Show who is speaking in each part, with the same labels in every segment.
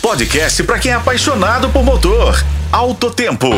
Speaker 1: podcast para quem é apaixonado por motor. Alto Tempo.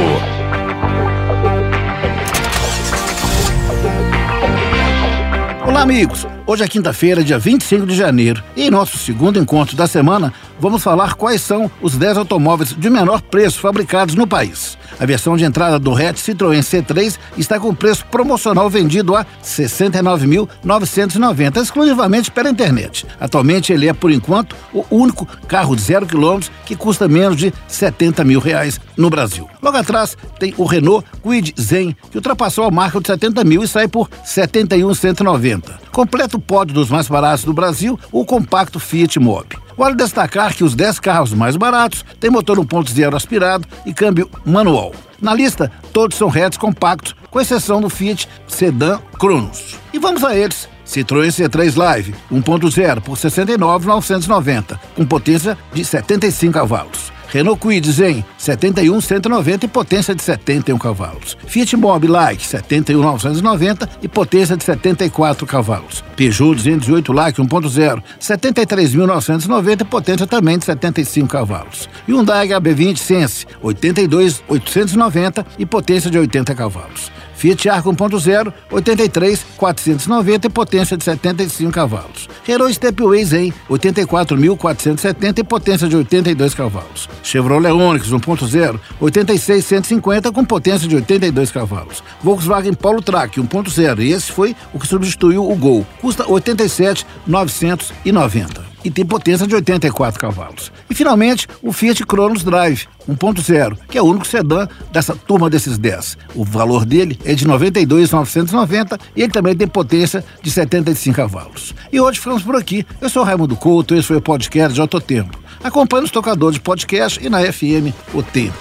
Speaker 2: Olá, amigos. Hoje é quinta-feira, dia 25 de janeiro, e em nosso segundo encontro da semana, vamos falar quais são os 10 automóveis de menor preço fabricados no país. A versão de entrada do hatch Citroën C3 está com preço promocional vendido a R$ 69.990, exclusivamente pela internet. Atualmente ele é, por enquanto, o único carro de zero quilômetros que custa menos de 70 mil reais no Brasil. Logo atrás tem o Renault Kwid Zen, que ultrapassou a marca de 70 mil e sai por 71.190. Completa o pódio dos mais baratos do Brasil, o compacto Fiat Mobi. Vale destacar que os 10 carros mais baratos têm motor 1.0 aspirado e câmbio manual. Na lista, todos são hatches compactos, com exceção do Fiat Sedan Cronos. E vamos a eles. Citroën C3 Live 1.0 por 69.990, com potência de 75 cavalos. Renault Kwid Zen 71 190 e potência de 71 cavalos. Fiat Mobi Like 71 990 e potência de 74 cavalos. Peugeot 208 Like 1.0 73.990 e potência também de 75 cavalos. Hyundai HB20 Sense 82 890 e potência de 80 cavalos. Fiat Argo 1.0, 83, 490 e potência de 75 cavalos. Renault Stepway Zen, 84.470 e potência de 82 cavalos. Chevrolet Onix 1.0, 86, 150 com potência de 82 cavalos. Volkswagen Polo Track 1.0, e esse foi o que substituiu o Gol, custa 87.990 e tem potência de 84 cavalos. E finalmente, o Fiat Cronos Drive 1.0, que é o único sedã dessa turma desses 10. O valor dele é de 92.990 e ele também tem potência de 75 cavalos. E hoje ficamos por aqui. Eu sou Raimundo Couto, esse foi o podcast de Tempo. Acompanhe os tocadores de podcast e na FM O Tempo.